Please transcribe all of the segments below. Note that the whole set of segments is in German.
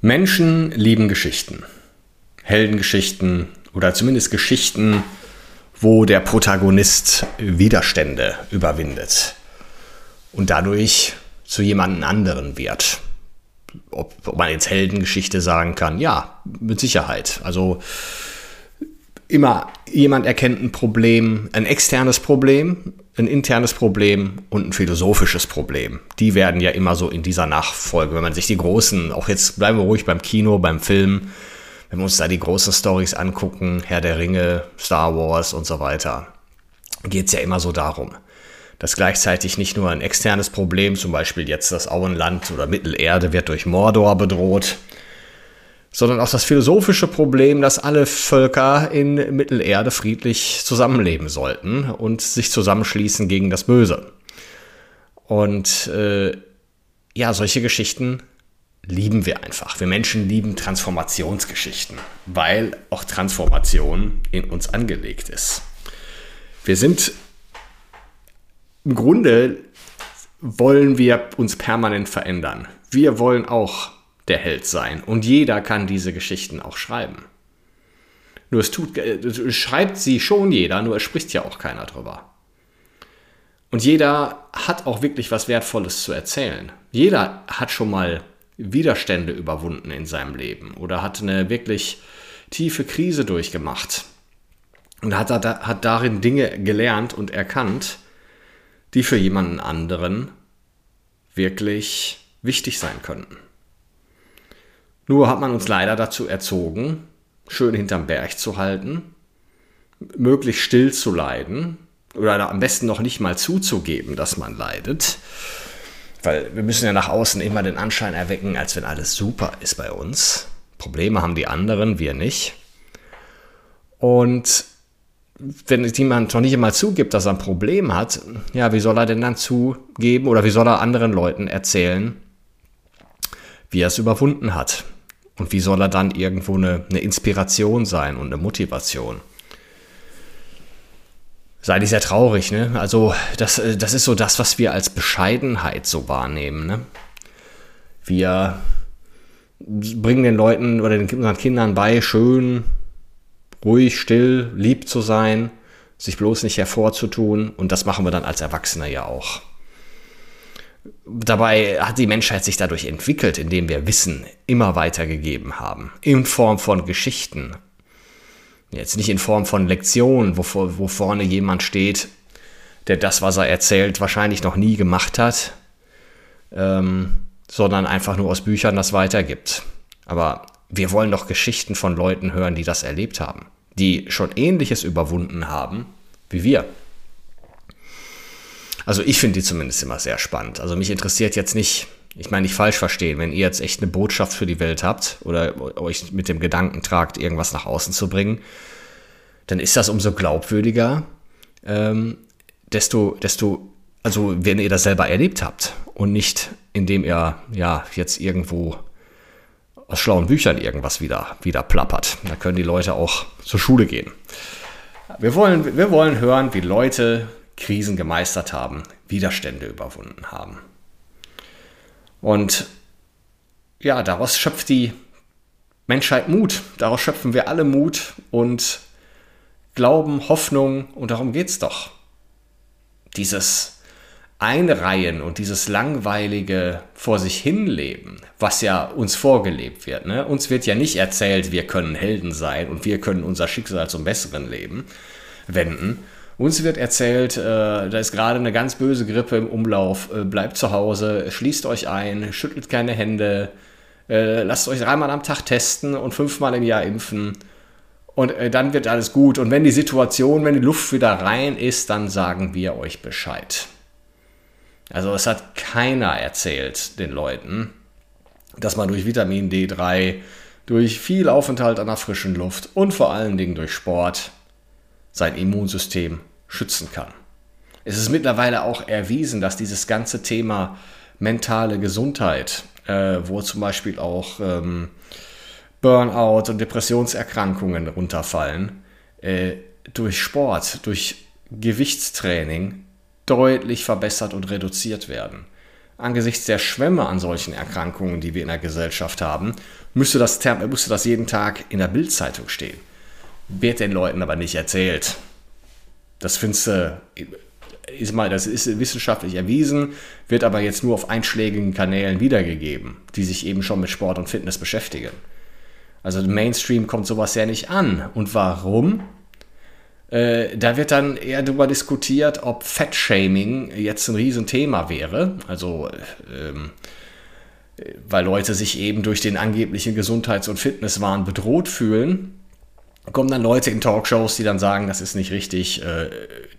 Menschen lieben Geschichten. Heldengeschichten oder zumindest Geschichten, wo der Protagonist Widerstände überwindet und dadurch zu jemandem anderen wird. Ob, ob man jetzt Heldengeschichte sagen kann, ja, mit Sicherheit. Also immer jemand erkennt ein Problem, ein externes Problem, ein internes Problem und ein philosophisches Problem. Die werden ja immer so in dieser Nachfolge, wenn man sich die großen, auch jetzt bleiben wir ruhig beim Kino, beim Film, wenn wir uns da die großen Stories angucken, Herr der Ringe, Star Wars und so weiter, geht es ja immer so darum, dass gleichzeitig nicht nur ein externes Problem, zum Beispiel jetzt das Auenland oder Mittelerde wird durch Mordor bedroht, sondern auch das philosophische Problem, dass alle Völker in Mittelerde friedlich zusammenleben sollten und sich zusammenschließen gegen das Böse. Und äh, ja, solche Geschichten lieben wir einfach. Wir Menschen lieben Transformationsgeschichten, weil auch Transformation in uns angelegt ist. Wir sind im Grunde wollen wir uns permanent verändern. Wir wollen auch der Held sein. Und jeder kann diese Geschichten auch schreiben. Nur es tut, äh, schreibt sie schon jeder, nur es spricht ja auch keiner drüber. Und jeder hat auch wirklich was Wertvolles zu erzählen. Jeder hat schon mal Widerstände überwunden in seinem Leben oder hat eine wirklich tiefe Krise durchgemacht und hat, hat darin Dinge gelernt und erkannt, die für jemanden anderen wirklich wichtig sein könnten. Nur hat man uns leider dazu erzogen, schön hinterm Berg zu halten, möglichst still zu leiden oder am besten noch nicht mal zuzugeben, dass man leidet. Weil wir müssen ja nach außen immer den Anschein erwecken, als wenn alles super ist bei uns. Probleme haben die anderen, wir nicht. Und wenn jemand noch nicht einmal zugibt, dass er ein Problem hat, ja, wie soll er denn dann zugeben oder wie soll er anderen Leuten erzählen, wie er es überwunden hat? Und wie soll er dann irgendwo eine, eine Inspiration sein und eine Motivation? Sei ich sehr traurig, ne? Also, das, äh, das ist so das, was wir als Bescheidenheit so wahrnehmen, ne? Wir bringen den Leuten oder den, unseren Kindern bei, schön, ruhig, still, lieb zu sein, sich bloß nicht hervorzutun. Und das machen wir dann als Erwachsene ja auch. Dabei hat die Menschheit sich dadurch entwickelt, indem wir Wissen immer weitergegeben haben. In Form von Geschichten. Jetzt nicht in Form von Lektionen, wo, wo vorne jemand steht, der das, was er erzählt, wahrscheinlich noch nie gemacht hat, ähm, sondern einfach nur aus Büchern das weitergibt. Aber wir wollen doch Geschichten von Leuten hören, die das erlebt haben, die schon ähnliches überwunden haben wie wir. Also ich finde die zumindest immer sehr spannend. Also mich interessiert jetzt nicht, ich meine nicht falsch verstehen, wenn ihr jetzt echt eine Botschaft für die Welt habt oder euch mit dem Gedanken tragt, irgendwas nach außen zu bringen, dann ist das umso glaubwürdiger, ähm, desto, desto, also wenn ihr das selber erlebt habt und nicht indem ihr ja jetzt irgendwo aus schlauen Büchern irgendwas wieder, wieder plappert. Da können die Leute auch zur Schule gehen. Wir wollen, wir wollen hören, wie Leute Krisen gemeistert haben, Widerstände überwunden haben. Und ja, daraus schöpft die Menschheit Mut. Daraus schöpfen wir alle Mut und Glauben, Hoffnung und darum geht es doch. Dieses Einreihen und dieses langweilige vor sich hinleben, was ja uns vorgelebt wird. Ne? Uns wird ja nicht erzählt, wir können Helden sein und wir können unser Schicksal zum Besseren leben, wenden, uns wird erzählt, äh, da ist gerade eine ganz böse Grippe im Umlauf, äh, bleibt zu Hause, schließt euch ein, schüttelt keine Hände, äh, lasst euch dreimal am Tag testen und fünfmal im Jahr impfen. Und äh, dann wird alles gut. Und wenn die Situation, wenn die Luft wieder rein ist, dann sagen wir euch Bescheid. Also es hat keiner erzählt den Leuten, dass man durch Vitamin D3, durch viel Aufenthalt an der frischen Luft und vor allen Dingen durch Sport sein Immunsystem schützen kann. Es ist mittlerweile auch erwiesen, dass dieses ganze Thema mentale Gesundheit, äh, wo zum Beispiel auch ähm, Burnout und Depressionserkrankungen runterfallen, äh, durch Sport, durch Gewichtstraining deutlich verbessert und reduziert werden. Angesichts der Schwämme an solchen Erkrankungen, die wir in der Gesellschaft haben, müsste das, müsste das jeden Tag in der Bildzeitung stehen. Wird den Leuten aber nicht erzählt. Das findest du, ist mal, das ist wissenschaftlich erwiesen, wird aber jetzt nur auf einschlägigen Kanälen wiedergegeben, die sich eben schon mit Sport und Fitness beschäftigen. Also im Mainstream kommt sowas ja nicht an. Und warum? Äh, da wird dann eher darüber diskutiert, ob Fettshaming jetzt ein Riesenthema wäre. Also, ähm, weil Leute sich eben durch den angeblichen Gesundheits- und Fitnesswahn bedroht fühlen. Kommen dann Leute in Talkshows, die dann sagen, das ist nicht richtig, äh,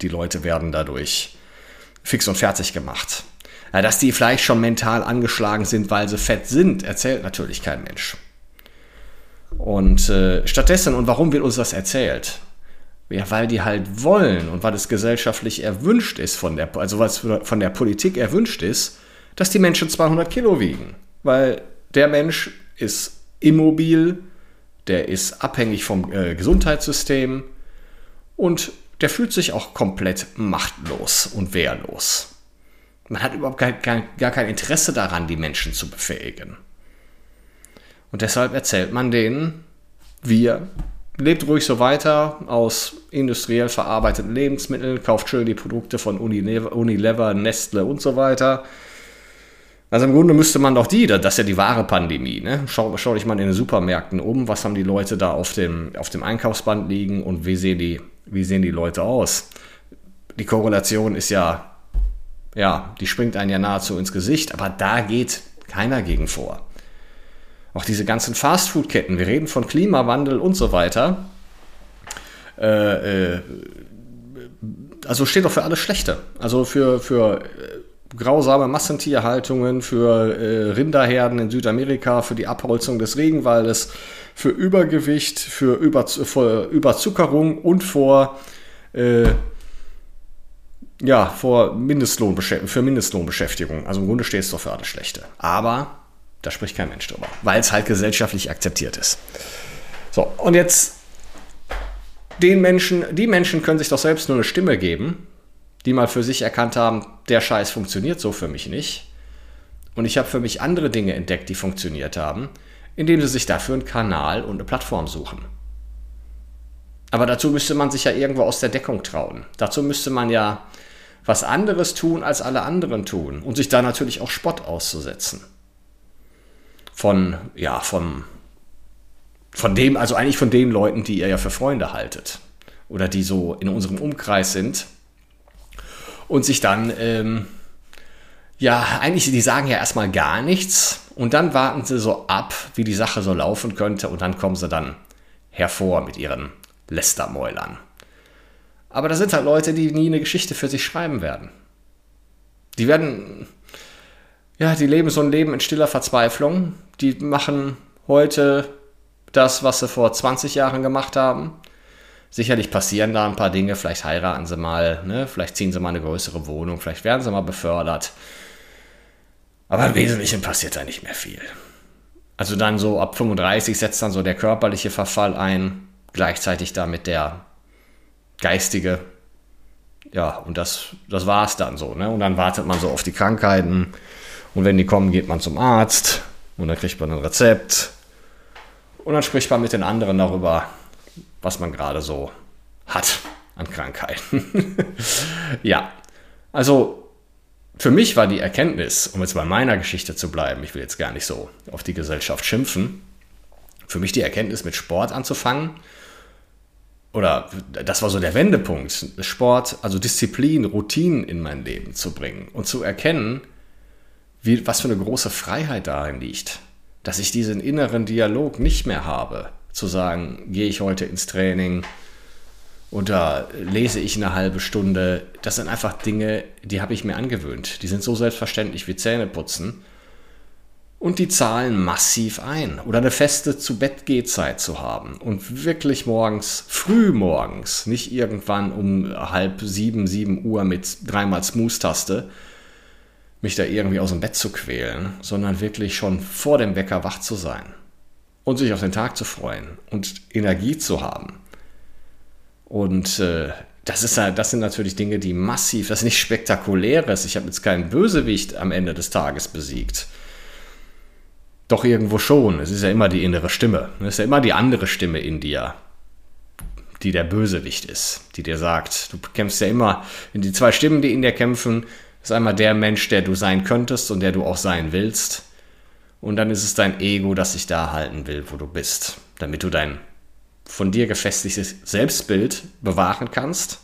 die Leute werden dadurch fix und fertig gemacht. Dass die vielleicht schon mental angeschlagen sind, weil sie fett sind, erzählt natürlich kein Mensch. Und äh, stattdessen, und warum wird uns das erzählt? Ja, weil die halt wollen und weil es gesellschaftlich erwünscht ist von der, also was von der Politik erwünscht ist, dass die Menschen 200 Kilo wiegen. Weil der Mensch ist immobil, der ist abhängig vom äh, Gesundheitssystem und der fühlt sich auch komplett machtlos und wehrlos. Man hat überhaupt gar, gar, gar kein Interesse daran, die Menschen zu befähigen. Und deshalb erzählt man denen, wir lebt ruhig so weiter aus industriell verarbeiteten Lebensmitteln, kauft schön die Produkte von Unilever, Unilever, Nestle und so weiter. Also im Grunde müsste man doch die, das ist ja die wahre Pandemie, ne? Schau, schau dich mal in den Supermärkten um, was haben die Leute da auf dem, auf dem Einkaufsband liegen und wie sehen, die, wie sehen die Leute aus? Die Korrelation ist ja, ja, die springt einen ja nahezu ins Gesicht, aber da geht keiner gegen vor. Auch diese ganzen Fastfood-Ketten, wir reden von Klimawandel und so weiter. Äh, äh, also steht doch für alles Schlechte. Also für, für grausame Massentierhaltungen, für äh, Rinderherden in Südamerika, für die Abholzung des Regenwaldes, für Übergewicht, für, Über, für Überzuckerung und vor, äh, ja, vor Mindestlohnbeschäftigung, für Mindestlohnbeschäftigung. Also im Grunde steht es doch für alles Schlechte. Aber da spricht kein Mensch drüber, weil es halt gesellschaftlich akzeptiert ist. So, und jetzt den Menschen, die Menschen können sich doch selbst nur eine Stimme geben, die mal für sich erkannt haben, der Scheiß funktioniert so für mich nicht. Und ich habe für mich andere Dinge entdeckt, die funktioniert haben, indem sie sich dafür einen Kanal und eine Plattform suchen. Aber dazu müsste man sich ja irgendwo aus der Deckung trauen. Dazu müsste man ja was anderes tun, als alle anderen tun und sich da natürlich auch Spott auszusetzen von, ja, vom, von dem, also eigentlich von den Leuten, die ihr ja für Freunde haltet oder die so in unserem Umkreis sind und sich dann, ähm, ja, eigentlich, die sagen ja erstmal gar nichts und dann warten sie so ab, wie die Sache so laufen könnte und dann kommen sie dann hervor mit ihren Lästermäulern. Aber das sind halt Leute, die nie eine Geschichte für sich schreiben werden. Die werden, ja, die leben so ein Leben in stiller Verzweiflung. Die machen heute das, was sie vor 20 Jahren gemacht haben. Sicherlich passieren da ein paar Dinge, vielleicht heiraten sie mal, ne? vielleicht ziehen sie mal eine größere Wohnung, vielleicht werden sie mal befördert. Aber im Wesentlichen passiert da nicht mehr viel. Also dann so ab 35 setzt dann so der körperliche Verfall ein, gleichzeitig damit der geistige. Ja, und das, das war es dann so. Ne? Und dann wartet man so auf die Krankheiten und wenn die kommen, geht man zum Arzt und dann kriegt man ein Rezept. Und dann spricht man mit den anderen darüber, was man gerade so hat an Krankheiten. ja, also für mich war die Erkenntnis, um jetzt bei meiner Geschichte zu bleiben, ich will jetzt gar nicht so auf die Gesellschaft schimpfen, für mich die Erkenntnis mit Sport anzufangen, oder das war so der Wendepunkt, Sport, also Disziplin, Routinen in mein Leben zu bringen und zu erkennen, wie, was für eine große Freiheit darin liegt, dass ich diesen inneren Dialog nicht mehr habe, zu sagen, gehe ich heute ins Training oder lese ich eine halbe Stunde. Das sind einfach Dinge, die habe ich mir angewöhnt. Die sind so selbstverständlich wie Zähne putzen. Und die zahlen massiv ein. Oder eine feste Zu-Bett-Gehzeit zu haben. Und wirklich morgens, früh morgens, nicht irgendwann um halb sieben, sieben Uhr mit dreimal Smooth-Taste, mich da irgendwie aus dem Bett zu quälen, sondern wirklich schon vor dem Wecker wach zu sein. Und sich auf den Tag zu freuen und Energie zu haben. Und äh, das, ist, das sind natürlich Dinge, die massiv, das ist nicht spektakuläres. Ich habe jetzt keinen Bösewicht am Ende des Tages besiegt doch irgendwo schon. Es ist ja immer die innere Stimme. Es ist ja immer die andere Stimme in dir, die der Bösewicht ist, die dir sagt, du kämpfst ja immer in die zwei Stimmen, die in dir kämpfen. ist einmal der Mensch, der du sein könntest und der du auch sein willst. Und dann ist es dein Ego, das sich da halten will, wo du bist, damit du dein von dir gefestigtes Selbstbild bewahren kannst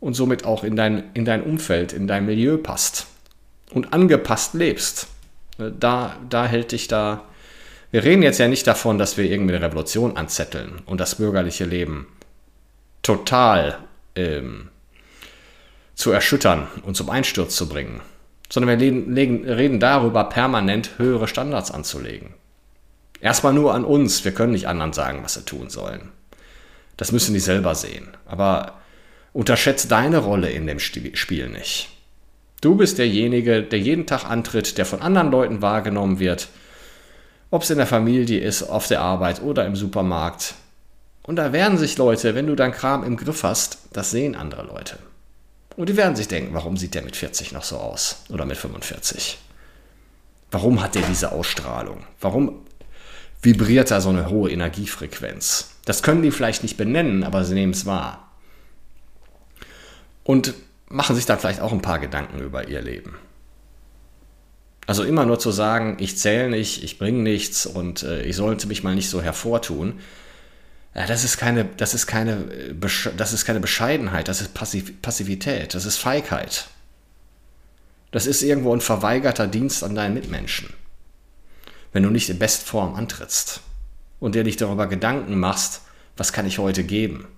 und somit auch in dein, in dein Umfeld, in dein Milieu passt und angepasst lebst. Da, da hält dich da. Wir reden jetzt ja nicht davon, dass wir irgendwie eine Revolution anzetteln und das bürgerliche Leben total ähm, zu erschüttern und zum Einsturz zu bringen, sondern wir legen, reden darüber, permanent höhere Standards anzulegen. Erstmal nur an uns, wir können nicht anderen sagen, was sie tun sollen. Das müssen die selber sehen. Aber unterschätzt deine Rolle in dem Spiel nicht. Du bist derjenige, der jeden Tag antritt, der von anderen Leuten wahrgenommen wird. Ob es in der Familie ist, auf der Arbeit oder im Supermarkt. Und da werden sich Leute, wenn du dein Kram im Griff hast, das sehen andere Leute. Und die werden sich denken, warum sieht der mit 40 noch so aus? Oder mit 45? Warum hat der diese Ausstrahlung? Warum vibriert da so eine hohe Energiefrequenz? Das können die vielleicht nicht benennen, aber sie nehmen es wahr. Und machen sich dann vielleicht auch ein paar Gedanken über ihr Leben. Also immer nur zu sagen, ich zähle nicht, ich bringe nichts und äh, ich sollte mich mal nicht so hervortun, ja, das, ist keine, das, ist keine, äh, das ist keine Bescheidenheit, das ist Passiv Passivität, das ist Feigheit. Das ist irgendwo ein verweigerter Dienst an deinen Mitmenschen. Wenn du nicht in Bestform antrittst und dir nicht darüber Gedanken machst, was kann ich heute geben?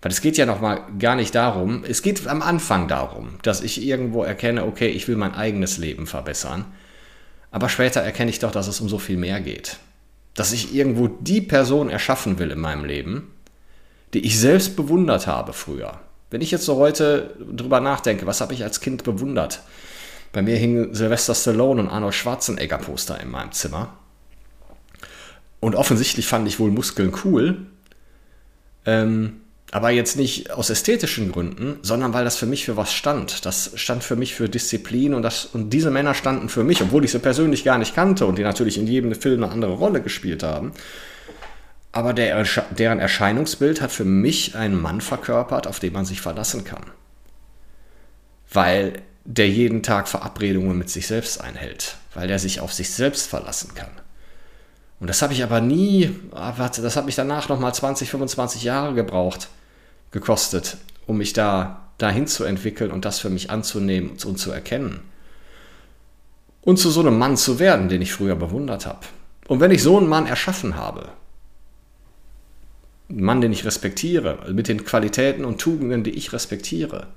Weil es geht ja noch mal gar nicht darum, es geht am Anfang darum, dass ich irgendwo erkenne, okay, ich will mein eigenes Leben verbessern. Aber später erkenne ich doch, dass es um so viel mehr geht. Dass ich irgendwo die Person erschaffen will in meinem Leben, die ich selbst bewundert habe früher. Wenn ich jetzt so heute drüber nachdenke, was habe ich als Kind bewundert? Bei mir hingen Sylvester Stallone und Arnold Schwarzenegger Poster in meinem Zimmer. Und offensichtlich fand ich wohl Muskeln cool. Ähm, aber jetzt nicht aus ästhetischen Gründen, sondern weil das für mich für was stand. Das stand für mich für Disziplin und, das, und diese Männer standen für mich, obwohl ich sie persönlich gar nicht kannte und die natürlich in jedem Film eine andere Rolle gespielt haben. Aber der, deren Erscheinungsbild hat für mich einen Mann verkörpert, auf den man sich verlassen kann. Weil der jeden Tag Verabredungen mit sich selbst einhält, weil der sich auf sich selbst verlassen kann. Und das habe ich aber nie, ah, das hat mich danach nochmal 20, 25 Jahre gebraucht, gekostet, um mich da dahin zu entwickeln und das für mich anzunehmen und zu erkennen. Und zu so einem Mann zu werden, den ich früher bewundert habe. Und wenn ich so einen Mann erschaffen habe, einen Mann, den ich respektiere, mit den Qualitäten und Tugenden, die ich respektiere,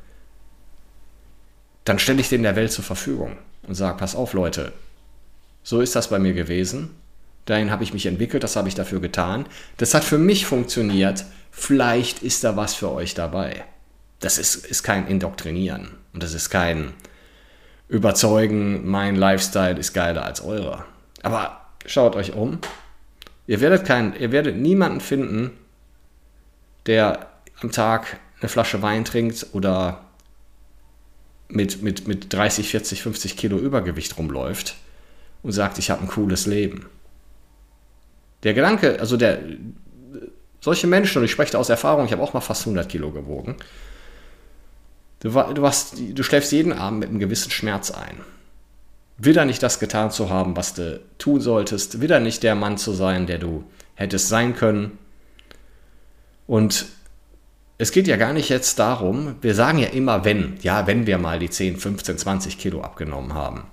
dann stelle ich den der Welt zur Verfügung und sage, pass auf Leute, so ist das bei mir gewesen, dahin habe ich mich entwickelt, das habe ich dafür getan, das hat für mich funktioniert, vielleicht ist da was für euch dabei. Das ist, ist kein Indoktrinieren und das ist kein Überzeugen, mein Lifestyle ist geiler als eurer. Aber schaut euch um. Ihr werdet, kein, ihr werdet niemanden finden, der am Tag eine Flasche Wein trinkt oder mit, mit, mit 30, 40, 50 Kilo Übergewicht rumläuft und sagt, ich habe ein cooles Leben. Der Gedanke, also der, solche Menschen, und ich spreche da aus Erfahrung, ich habe auch mal fast 100 Kilo gewogen. Du, du, hast, du schläfst jeden Abend mit einem gewissen Schmerz ein. Wieder nicht das getan zu haben, was du tun solltest. Wieder nicht der Mann zu sein, der du hättest sein können. Und es geht ja gar nicht jetzt darum, wir sagen ja immer, wenn, ja, wenn wir mal die 10, 15, 20 Kilo abgenommen haben.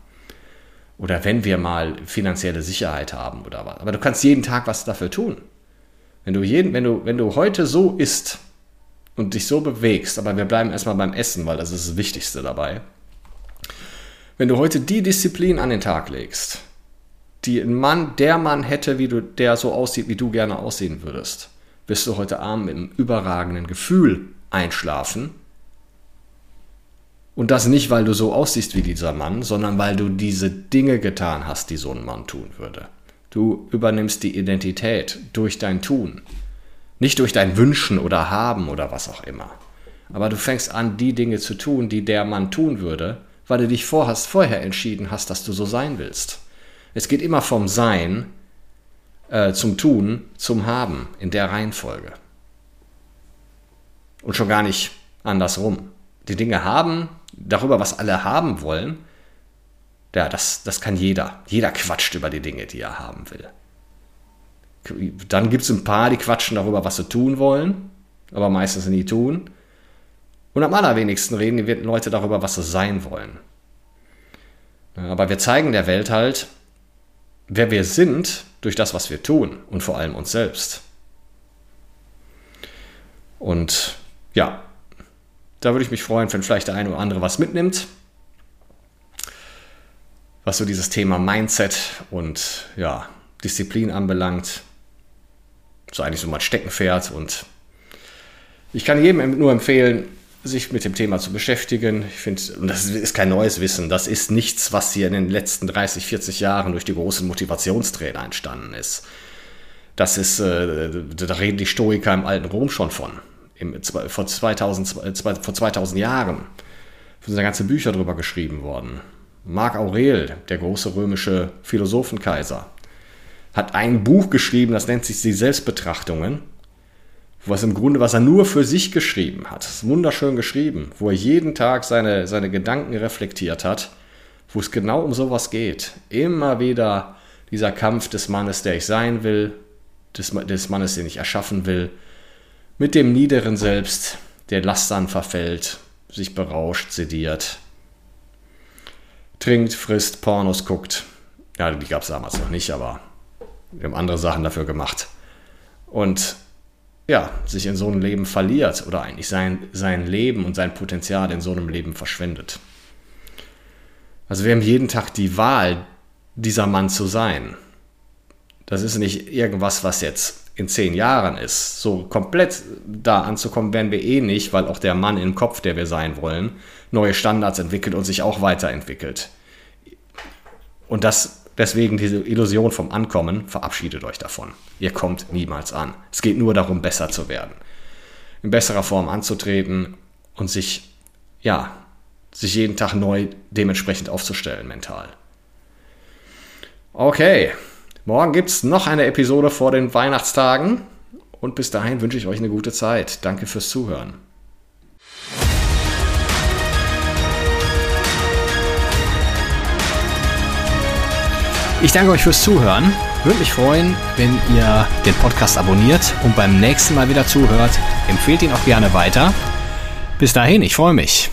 Oder wenn wir mal finanzielle Sicherheit haben oder was. Aber du kannst jeden Tag was dafür tun. Wenn du, jeden, wenn, du, wenn du heute so isst und dich so bewegst, aber wir bleiben erstmal beim Essen, weil das ist das Wichtigste dabei. Wenn du heute die Disziplin an den Tag legst, die ein Mann, der Mann hätte, wie du, der so aussieht, wie du gerne aussehen würdest, wirst du heute Abend mit einem überragenden Gefühl einschlafen. Und das nicht, weil du so aussiehst wie dieser Mann, sondern weil du diese Dinge getan hast, die so ein Mann tun würde. Du übernimmst die Identität durch dein Tun. Nicht durch dein Wünschen oder Haben oder was auch immer. Aber du fängst an, die Dinge zu tun, die der Mann tun würde, weil du dich vorhast, vorher entschieden hast, dass du so sein willst. Es geht immer vom Sein äh, zum Tun, zum Haben, in der Reihenfolge. Und schon gar nicht andersrum. Die Dinge haben, darüber, was alle haben wollen, ja, das, das kann jeder. Jeder quatscht über die Dinge, die er haben will. Dann gibt es ein paar, die quatschen darüber, was sie tun wollen, aber meistens nie tun. Und am allerwenigsten reden die Leute darüber, was sie sein wollen. Aber wir zeigen der Welt halt, wer wir sind durch das, was wir tun und vor allem uns selbst. Und ja, da würde ich mich freuen, wenn vielleicht der eine oder andere was mitnimmt, was so dieses Thema Mindset und ja, Disziplin anbelangt. So eigentlich so mein Steckenpferd und ich kann jedem nur empfehlen, sich mit dem Thema zu beschäftigen. Ich finde, und das ist kein neues Wissen, das ist nichts, was hier in den letzten 30, 40 Jahren durch die großen Motivationstrainer entstanden ist. Das ist, äh, da reden die Stoiker im alten Rom schon von. Im, vor, 2000, vor 2000 Jahren sind da ganze Bücher drüber geschrieben worden. Marc Aurel, der große römische Philosophenkaiser, hat ein Buch geschrieben, das nennt sich die Selbstbetrachtungen was im Grunde, was er nur für sich geschrieben hat. Ist wunderschön geschrieben, wo er jeden Tag seine, seine Gedanken reflektiert hat, wo es genau um sowas geht. Immer wieder dieser Kampf des Mannes, der ich sein will, des, des Mannes, den ich erschaffen will, mit dem niederen Selbst, der Lastern verfällt, sich berauscht, sediert, trinkt, frisst, Pornos guckt. Ja, die gab es damals noch nicht, aber wir haben andere Sachen dafür gemacht. Und ja, sich in so einem Leben verliert oder eigentlich sein, sein Leben und sein Potenzial in so einem Leben verschwendet. Also wir haben jeden Tag die Wahl, dieser Mann zu sein. Das ist nicht irgendwas, was jetzt in zehn Jahren ist. So komplett da anzukommen werden wir eh nicht, weil auch der Mann im Kopf, der wir sein wollen, neue Standards entwickelt und sich auch weiterentwickelt. Und das Deswegen diese Illusion vom Ankommen, verabschiedet euch davon. Ihr kommt niemals an. Es geht nur darum, besser zu werden. In besserer Form anzutreten und sich, ja, sich jeden Tag neu dementsprechend aufzustellen mental. Okay, morgen gibt es noch eine Episode vor den Weihnachtstagen und bis dahin wünsche ich euch eine gute Zeit. Danke fürs Zuhören. Ich danke euch fürs Zuhören. Würde mich freuen, wenn ihr den Podcast abonniert und beim nächsten Mal wieder zuhört. Empfehlt ihn auch gerne weiter. Bis dahin, ich freue mich.